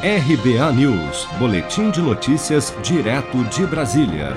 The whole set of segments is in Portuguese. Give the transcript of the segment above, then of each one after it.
RBA News, Boletim de Notícias, direto de Brasília.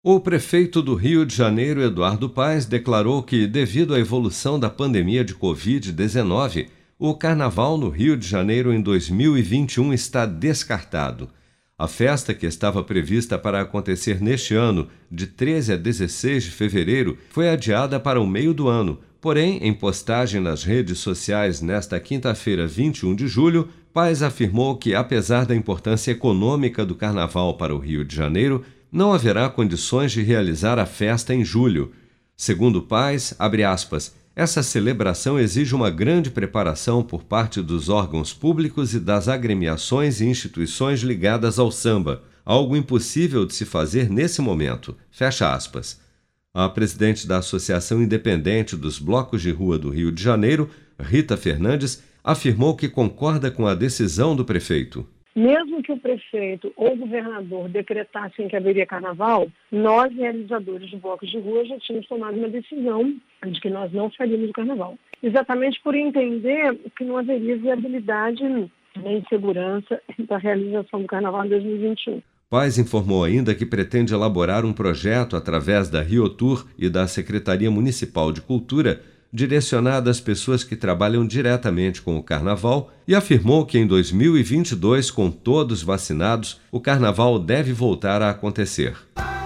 O prefeito do Rio de Janeiro, Eduardo Paes, declarou que, devido à evolução da pandemia de Covid-19, o carnaval no Rio de Janeiro em 2021 está descartado. A festa, que estava prevista para acontecer neste ano, de 13 a 16 de fevereiro, foi adiada para o meio do ano. Porém, em postagem nas redes sociais nesta quinta-feira, 21 de julho, Paz afirmou que, apesar da importância econômica do carnaval para o Rio de Janeiro, não haverá condições de realizar a festa em julho. Segundo abre aspas, essa celebração exige uma grande preparação por parte dos órgãos públicos e das agremiações e instituições ligadas ao samba, algo impossível de se fazer nesse momento. Fecha aspas. A presidente da Associação Independente dos Blocos de Rua do Rio de Janeiro, Rita Fernandes, afirmou que concorda com a decisão do prefeito. Mesmo que o prefeito ou o governador decretassem que haveria carnaval, nós, realizadores de blocos de rua, já tínhamos tomado uma decisão de que nós não faríamos o carnaval. Exatamente por entender que não haveria viabilidade nem segurança para a realização do carnaval em 2021. Paz informou ainda que pretende elaborar um projeto através da Rio Tour e da Secretaria Municipal de Cultura direcionada às pessoas que trabalham diretamente com o carnaval e afirmou que em 2022, com todos vacinados, o carnaval deve voltar a acontecer.